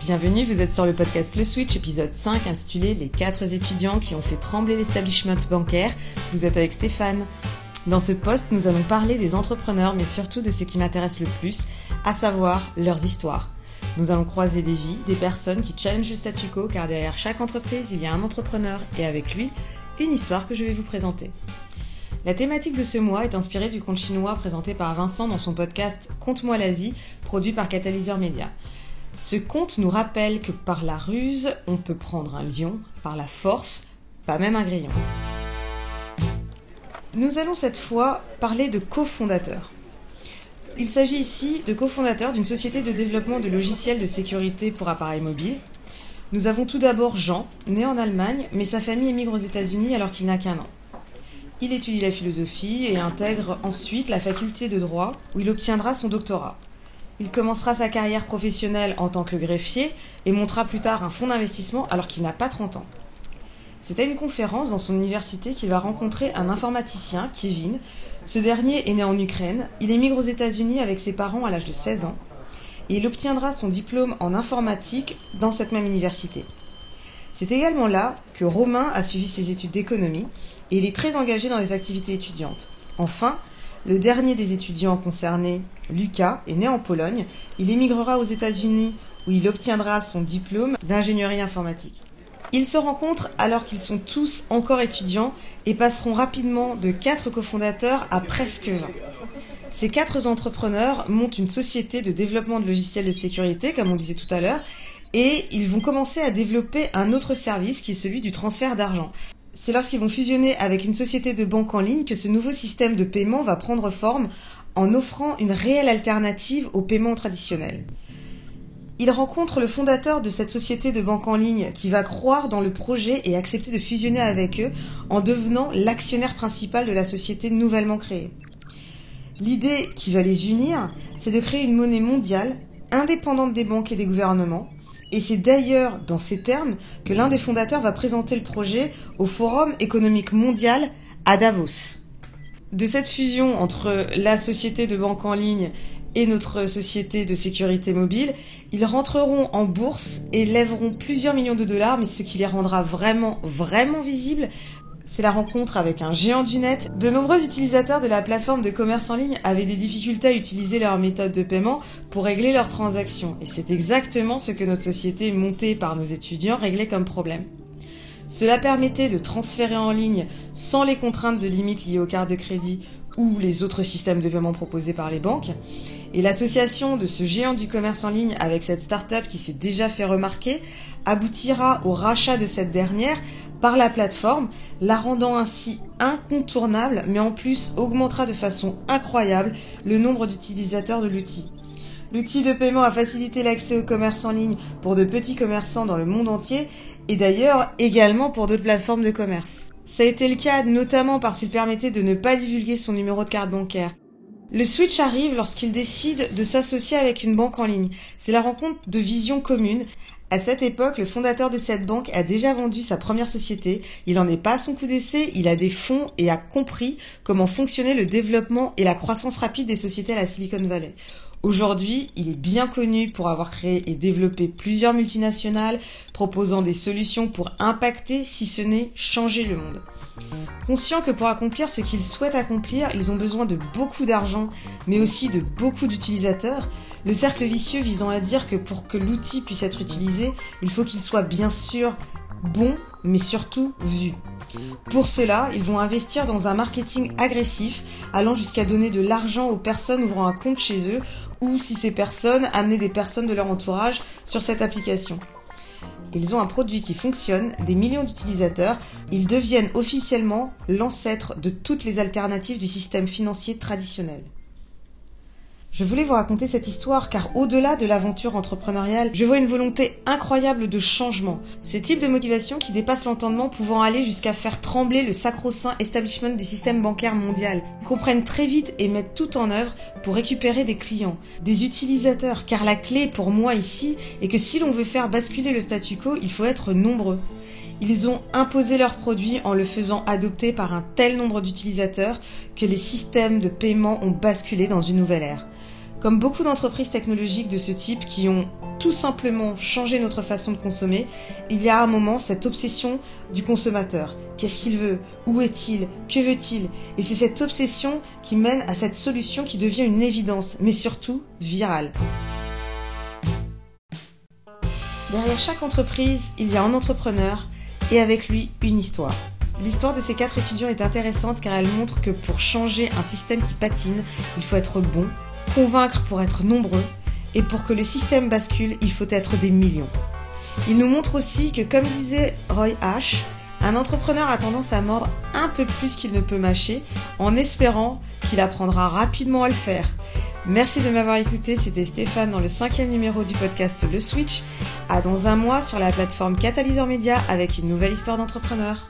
Bienvenue, vous êtes sur le podcast Le Switch, épisode 5, intitulé Les 4 étudiants qui ont fait trembler l'establishment bancaire. Vous êtes avec Stéphane. Dans ce post, nous allons parler des entrepreneurs, mais surtout de ce qui m'intéresse le plus, à savoir leurs histoires. Nous allons croiser des vies, des personnes qui challengent le statu quo, car derrière chaque entreprise, il y a un entrepreneur, et avec lui, une histoire que je vais vous présenter. La thématique de ce mois est inspirée du conte chinois présenté par Vincent dans son podcast Conte-moi l'Asie, produit par Catalyseur Média. Ce conte nous rappelle que par la ruse, on peut prendre un lion, par la force, pas même un grillon. Nous allons cette fois parler de cofondateurs. Il s'agit ici de cofondateurs d'une société de développement de logiciels de sécurité pour appareils mobiles. Nous avons tout d'abord Jean, né en Allemagne, mais sa famille émigre aux États-Unis alors qu'il n'a qu'un an. Il étudie la philosophie et intègre ensuite la faculté de droit où il obtiendra son doctorat. Il commencera sa carrière professionnelle en tant que greffier et montera plus tard un fonds d'investissement alors qu'il n'a pas 30 ans. C'est à une conférence dans son université qu'il va rencontrer un informaticien, Kevin. Ce dernier est né en Ukraine, il émigre aux États-Unis avec ses parents à l'âge de 16 ans et il obtiendra son diplôme en informatique dans cette même université. C'est également là que Romain a suivi ses études d'économie et il est très engagé dans les activités étudiantes. Enfin, le dernier des étudiants concernés, Lucas, est né en Pologne. Il émigrera aux États-Unis où il obtiendra son diplôme d'ingénierie informatique. Ils se rencontrent alors qu'ils sont tous encore étudiants et passeront rapidement de quatre cofondateurs à presque 20. Ces quatre entrepreneurs montent une société de développement de logiciels de sécurité, comme on disait tout à l'heure, et ils vont commencer à développer un autre service qui est celui du transfert d'argent c'est lorsqu'ils vont fusionner avec une société de banque en ligne que ce nouveau système de paiement va prendre forme en offrant une réelle alternative au paiement traditionnel. Ils rencontrent le fondateur de cette société de banque en ligne qui va croire dans le projet et accepter de fusionner avec eux en devenant l'actionnaire principal de la société nouvellement créée. L'idée qui va les unir, c'est de créer une monnaie mondiale indépendante des banques et des gouvernements et c'est d'ailleurs dans ces termes que l'un des fondateurs va présenter le projet au Forum économique mondial à Davos. De cette fusion entre la société de banque en ligne et notre société de sécurité mobile, ils rentreront en bourse et lèveront plusieurs millions de dollars, mais ce qui les rendra vraiment, vraiment visibles, c'est la rencontre avec un géant du net. De nombreux utilisateurs de la plateforme de commerce en ligne avaient des difficultés à utiliser leur méthode de paiement pour régler leurs transactions. Et c'est exactement ce que notre société montée par nos étudiants réglait comme problème. Cela permettait de transférer en ligne sans les contraintes de limites liées aux cartes de crédit ou les autres systèmes de paiement proposés par les banques. Et l'association de ce géant du commerce en ligne avec cette start-up qui s'est déjà fait remarquer aboutira au rachat de cette dernière par la plateforme, la rendant ainsi incontournable, mais en plus augmentera de façon incroyable le nombre d'utilisateurs de l'outil. L'outil de paiement a facilité l'accès au commerce en ligne pour de petits commerçants dans le monde entier et d'ailleurs également pour d'autres plateformes de commerce. Ça a été le cas notamment parce qu'il permettait de ne pas divulguer son numéro de carte bancaire. Le switch arrive lorsqu'il décide de s'associer avec une banque en ligne. C'est la rencontre de visions communes à cette époque, le fondateur de cette banque a déjà vendu sa première société, il n'en est pas à son coup d'essai, il a des fonds et a compris comment fonctionnait le développement et la croissance rapide des sociétés à la Silicon Valley. Aujourd'hui, il est bien connu pour avoir créé et développé plusieurs multinationales proposant des solutions pour impacter, si ce n'est changer le monde. Conscient que pour accomplir ce qu'ils souhaitent accomplir, ils ont besoin de beaucoup d'argent, mais aussi de beaucoup d'utilisateurs, le cercle vicieux visant à dire que pour que l'outil puisse être utilisé, il faut qu'il soit bien sûr bon, mais surtout vu. Pour cela, ils vont investir dans un marketing agressif, allant jusqu'à donner de l'argent aux personnes ouvrant un compte chez eux, ou si ces personnes amenaient des personnes de leur entourage sur cette application. Ils ont un produit qui fonctionne, des millions d'utilisateurs, ils deviennent officiellement l'ancêtre de toutes les alternatives du système financier traditionnel. Je voulais vous raconter cette histoire car au-delà de l'aventure entrepreneuriale, je vois une volonté incroyable de changement. Ce type de motivation qui dépasse l'entendement pouvant aller jusqu'à faire trembler le sacro-saint establishment du système bancaire mondial. Ils comprennent très vite et mettent tout en œuvre pour récupérer des clients, des utilisateurs, car la clé pour moi ici est que si l'on veut faire basculer le statu quo, il faut être nombreux. Ils ont imposé leurs produits en le faisant adopter par un tel nombre d'utilisateurs que les systèmes de paiement ont basculé dans une nouvelle ère. Comme beaucoup d'entreprises technologiques de ce type qui ont tout simplement changé notre façon de consommer, il y a un moment cette obsession du consommateur. Qu'est-ce qu'il veut? Où est-il? Que veut-il? Et c'est cette obsession qui mène à cette solution qui devient une évidence, mais surtout virale. Derrière chaque entreprise, il y a un entrepreneur et avec lui une histoire. L'histoire de ces quatre étudiants est intéressante car elle montre que pour changer un système qui patine, il faut être bon, convaincre pour être nombreux, et pour que le système bascule, il faut être des millions. Il nous montre aussi que, comme disait Roy H., un entrepreneur a tendance à mordre un peu plus qu'il ne peut mâcher, en espérant qu'il apprendra rapidement à le faire. Merci de m'avoir écouté, c'était Stéphane dans le cinquième numéro du podcast Le Switch. À dans un mois sur la plateforme Catalyseur Média avec une nouvelle histoire d'entrepreneur.